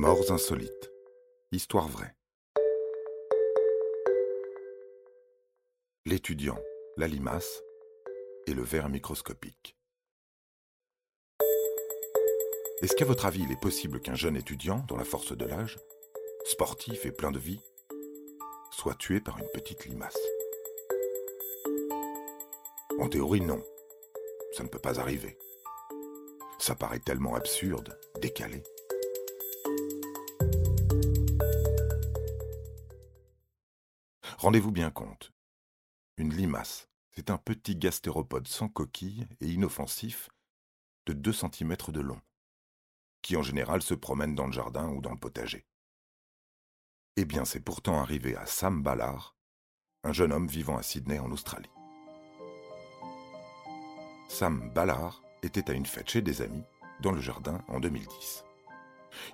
Morts insolites. Histoire vraie. L'étudiant, la limace et le verre microscopique. Est-ce qu'à votre avis, il est possible qu'un jeune étudiant, dans la force de l'âge, sportif et plein de vie, soit tué par une petite limace? En théorie, non. Ça ne peut pas arriver. Ça paraît tellement absurde, décalé. Rendez-vous bien compte. Une limace, c'est un petit gastéropode sans coquille et inoffensif de 2 cm de long, qui en général se promène dans le jardin ou dans le potager. Eh bien, c'est pourtant arrivé à Sam Ballard, un jeune homme vivant à Sydney en Australie. Sam Ballard était à une fête chez des amis dans le jardin en 2010.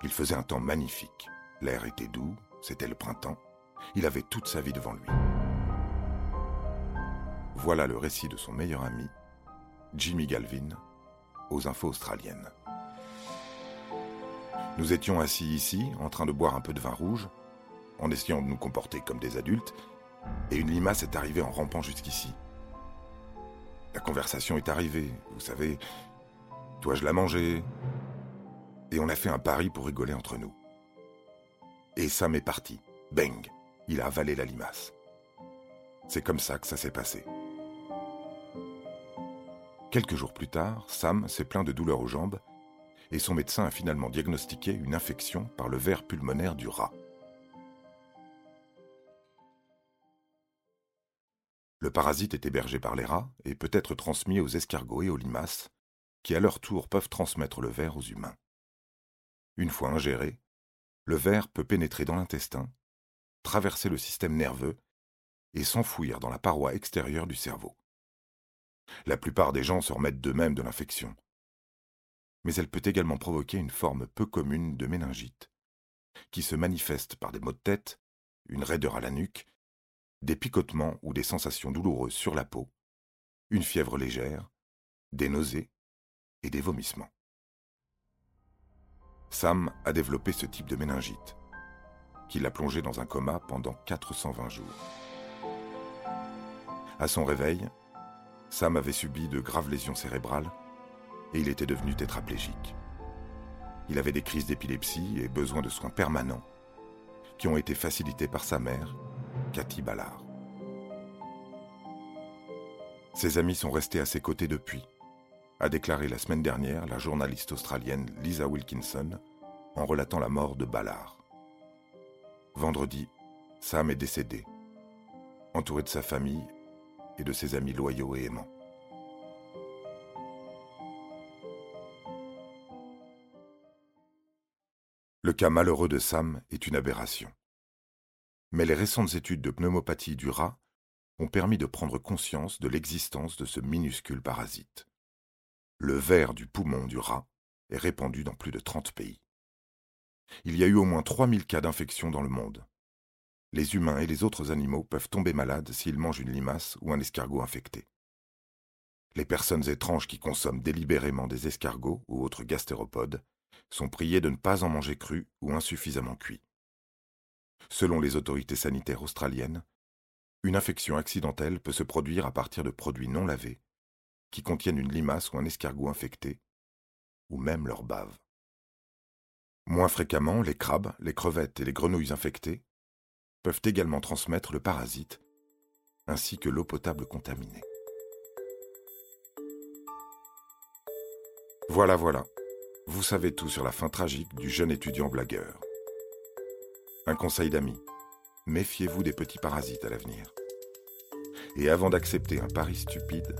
Il faisait un temps magnifique, l'air était doux, c'était le printemps, il avait toute sa vie devant lui. Voilà le récit de son meilleur ami, Jimmy Galvin, aux infos australiennes. Nous étions assis ici, en train de boire un peu de vin rouge, en essayant de nous comporter comme des adultes, et une limace est arrivée en rampant jusqu'ici. La conversation est arrivée, vous savez, dois-je la manger? Et on a fait un pari pour rigoler entre nous. Et ça m'est parti. Bang il a avalé la limace. C'est comme ça que ça s'est passé. Quelques jours plus tard, Sam s'est plaint de douleurs aux jambes et son médecin a finalement diagnostiqué une infection par le ver pulmonaire du rat. Le parasite est hébergé par les rats et peut être transmis aux escargots et aux limaces, qui à leur tour peuvent transmettre le ver aux humains. Une fois ingéré, le ver peut pénétrer dans l'intestin traverser le système nerveux et s'enfouir dans la paroi extérieure du cerveau. La plupart des gens se remettent d'eux-mêmes de l'infection. Mais elle peut également provoquer une forme peu commune de méningite, qui se manifeste par des maux de tête, une raideur à la nuque, des picotements ou des sensations douloureuses sur la peau, une fièvre légère, des nausées et des vomissements. Sam a développé ce type de méningite qui l'a plongé dans un coma pendant 420 jours. À son réveil, Sam avait subi de graves lésions cérébrales et il était devenu tétraplégique. Il avait des crises d'épilepsie et besoin de soins permanents qui ont été facilités par sa mère, Cathy Ballard. Ses amis sont restés à ses côtés depuis, a déclaré la semaine dernière la journaliste australienne Lisa Wilkinson en relatant la mort de Ballard. Vendredi, Sam est décédé, entouré de sa famille et de ses amis loyaux et aimants. Le cas malheureux de Sam est une aberration. Mais les récentes études de pneumopathie du rat ont permis de prendre conscience de l'existence de ce minuscule parasite. Le ver du poumon du rat est répandu dans plus de 30 pays. Il y a eu au moins 3000 cas d'infection dans le monde. Les humains et les autres animaux peuvent tomber malades s'ils mangent une limace ou un escargot infecté. Les personnes étranges qui consomment délibérément des escargots ou autres gastéropodes sont priées de ne pas en manger cru ou insuffisamment cuit. Selon les autorités sanitaires australiennes, une infection accidentelle peut se produire à partir de produits non lavés, qui contiennent une limace ou un escargot infecté, ou même leur bave. Moins fréquemment, les crabes, les crevettes et les grenouilles infectées peuvent également transmettre le parasite, ainsi que l'eau potable contaminée. Voilà, voilà, vous savez tout sur la fin tragique du jeune étudiant blagueur. Un conseil d'amis, méfiez-vous des petits parasites à l'avenir. Et avant d'accepter un pari stupide,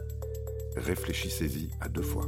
réfléchissez-y à deux fois.